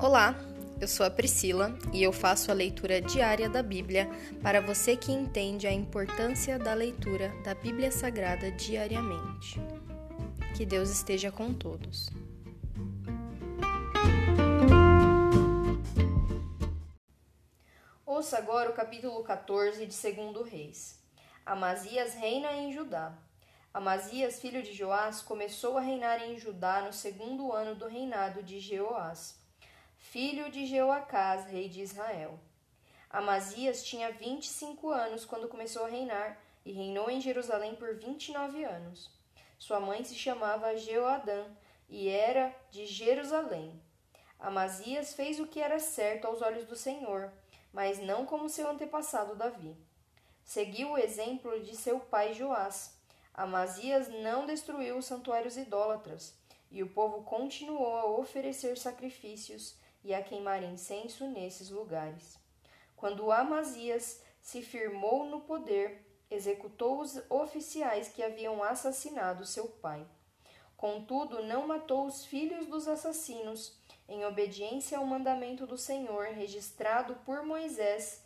Olá, eu sou a Priscila e eu faço a leitura diária da Bíblia para você que entende a importância da leitura da Bíblia Sagrada diariamente. Que Deus esteja com todos. Ouça agora o capítulo 14 de 2 Reis. Amazias reina em Judá. Amazias, filho de Joás, começou a reinar em Judá no segundo ano do reinado de Jeoás filho de Jeoacás, rei de Israel. Amazias tinha vinte e cinco anos quando começou a reinar e reinou em Jerusalém por vinte e nove anos. Sua mãe se chamava Jeoadã e era de Jerusalém. Amazias fez o que era certo aos olhos do Senhor, mas não como seu antepassado Davi. Seguiu o exemplo de seu pai Joás. Amazias não destruiu os santuários idólatras, e o povo continuou a oferecer sacrifícios e a queimar incenso nesses lugares. Quando Amazias se firmou no poder, executou os oficiais que haviam assassinado seu pai. Contudo, não matou os filhos dos assassinos, em obediência ao mandamento do Senhor registrado por Moisés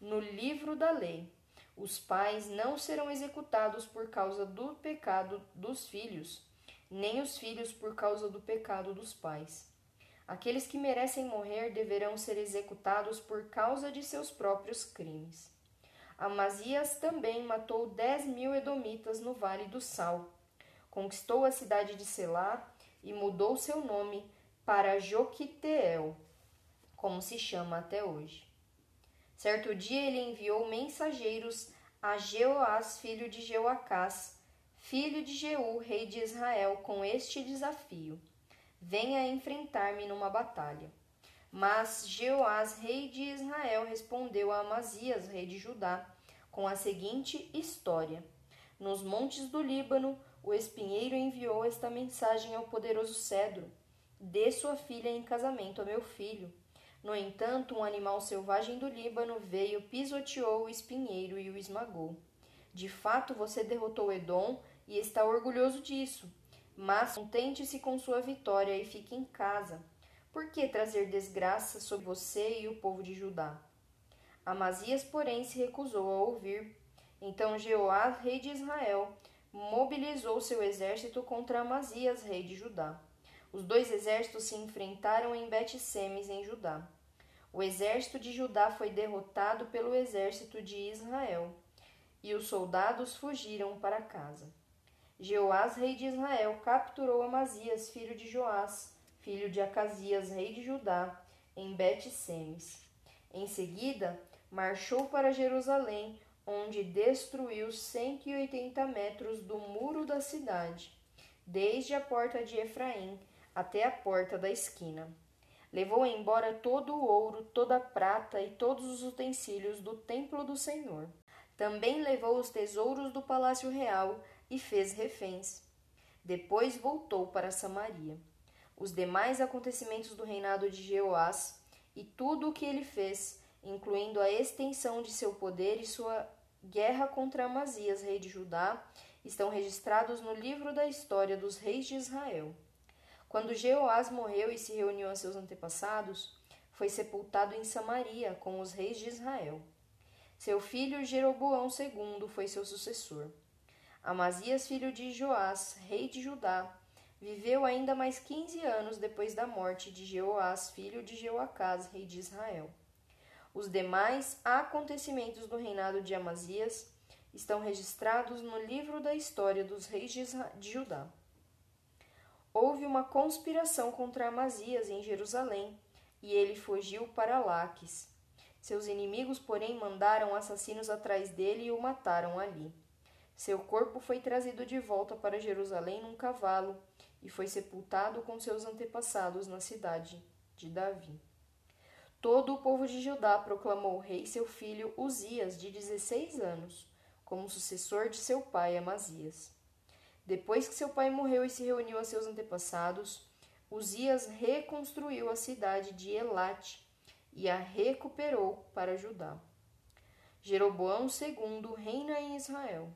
no livro da lei. Os pais não serão executados por causa do pecado dos filhos, nem os filhos por causa do pecado dos pais. Aqueles que merecem morrer deverão ser executados por causa de seus próprios crimes. Amazias também matou dez mil edomitas no Vale do Sal. Conquistou a cidade de Selá e mudou seu nome para Joquiteel, como se chama até hoje. Certo dia ele enviou mensageiros a Jeoás, filho de Jeoacás, filho de Jeú, rei de Israel, com este desafio: venha enfrentar-me numa batalha. Mas Jeoás, rei de Israel, respondeu a Amazias, rei de Judá, com a seguinte história: Nos montes do Líbano, o espinheiro enviou esta mensagem ao poderoso cedro: Dê sua filha em casamento a meu filho. No entanto, um animal selvagem do Líbano veio, pisoteou o espinheiro e o esmagou. De fato, você derrotou Edom e está orgulhoso disso. Mas contente-se com sua vitória e fique em casa. Por que trazer desgraça sobre você e o povo de Judá? Amazias, porém, se recusou a ouvir. Então Jeoás, rei de Israel, mobilizou seu exército contra Amazias, rei de Judá. Os dois exércitos se enfrentaram em Bet-Semes, em Judá. O exército de Judá foi derrotado pelo exército de Israel, e os soldados fugiram para casa. Jeoás, rei de Israel, capturou Amazias, filho de Joás, filho de Acasias, rei de Judá, em Bet-Semes. Em seguida, marchou para Jerusalém, onde destruiu 180 metros do muro da cidade, desde a porta de Efraim até a porta da esquina. Levou embora todo o ouro, toda a prata e todos os utensílios do templo do Senhor. Também levou os tesouros do palácio real e fez reféns. Depois voltou para Samaria. Os demais acontecimentos do reinado de Jeoás e tudo o que ele fez, incluindo a extensão de seu poder e sua guerra contra Amazias, rei de Judá, estão registrados no livro da história dos reis de Israel. Quando Jeoás morreu e se reuniu a seus antepassados, foi sepultado em Samaria com os reis de Israel. Seu filho Jeroboão II foi seu sucessor. Amazias, filho de Joás, rei de Judá, viveu ainda mais quinze anos depois da morte de Jeoás, filho de Jeoacás, rei de Israel. Os demais acontecimentos do reinado de Amazias estão registrados no livro da história dos reis de, Judá. Houve uma conspiração contra Amazias em Jerusalém, e ele fugiu para Laques. Seus inimigos, porém, mandaram assassinos atrás dele e o mataram ali. Seu corpo foi trazido de volta para Jerusalém num cavalo e foi sepultado com seus antepassados na cidade de Davi. Todo o povo de Judá proclamou o rei seu filho Uzias, de 16 anos, como sucessor de seu pai Amazias. Depois que seu pai morreu e se reuniu a seus antepassados, Uzias reconstruiu a cidade de Elate e a recuperou para Judá. Jeroboão II reina em Israel.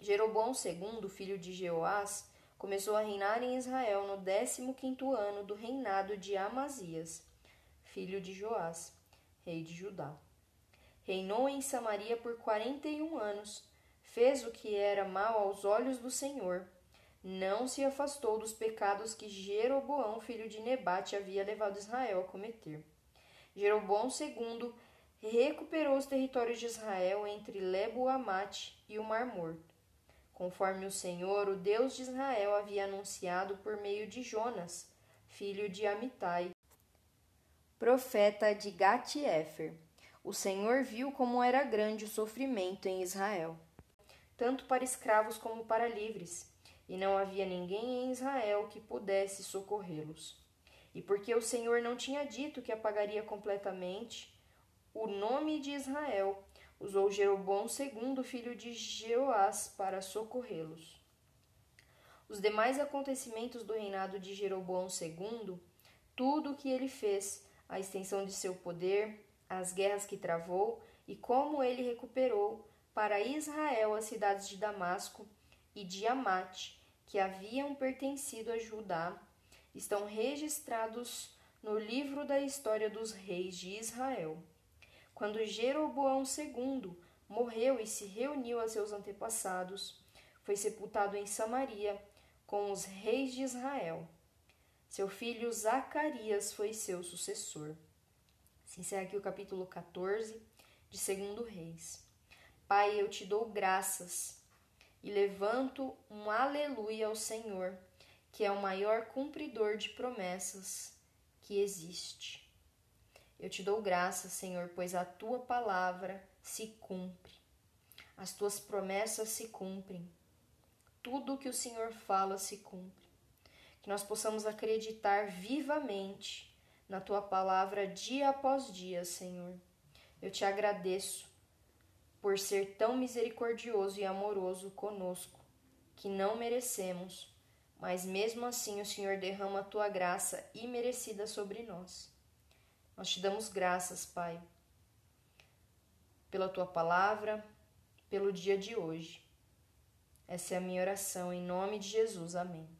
Jeroboão II, filho de Jeoás, começou a reinar em Israel no 15º ano do reinado de Amazias, filho de Joás, rei de Judá. Reinou em Samaria por quarenta e um anos, fez o que era mal aos olhos do Senhor. Não se afastou dos pecados que Jeroboão, filho de Nebate, havia levado Israel a cometer. Jeroboão II recuperou os territórios de Israel entre Lebo-Amate e o Mar Morto, conforme o Senhor, o Deus de Israel, havia anunciado por meio de Jonas, filho de Amitai, profeta de Gat-Efer. O Senhor viu como era grande o sofrimento em Israel, tanto para escravos como para livres, e não havia ninguém em Israel que pudesse socorrê-los. E porque o Senhor não tinha dito que apagaria completamente o nome de Israel, usou Jeroboão II, filho de Jeoás, para socorrê-los. Os demais acontecimentos do reinado de Jeroboão II, tudo o que ele fez, a extensão de seu poder, as guerras que travou e como ele recuperou para Israel as cidades de Damasco e de Amate, que haviam pertencido a Judá, estão registrados no livro da história dos reis de Israel. Quando Jeroboão II morreu e se reuniu a seus antepassados, foi sepultado em Samaria com os reis de Israel. Seu filho Zacarias foi seu sucessor. Se encerra aqui o capítulo 14 de Segundo Reis. Pai, eu te dou graças e levanto um aleluia ao Senhor, que é o maior cumpridor de promessas que existe. Eu te dou graças, Senhor, pois a tua palavra se cumpre. As tuas promessas se cumprem. Tudo o que o Senhor fala se cumpre. Que nós possamos acreditar vivamente na tua palavra dia após dia, Senhor. Eu te agradeço por ser tão misericordioso e amoroso conosco, que não merecemos, mas mesmo assim o Senhor derrama a tua graça imerecida sobre nós. Nós te damos graças, Pai, pela tua palavra, pelo dia de hoje. Essa é a minha oração em nome de Jesus. Amém.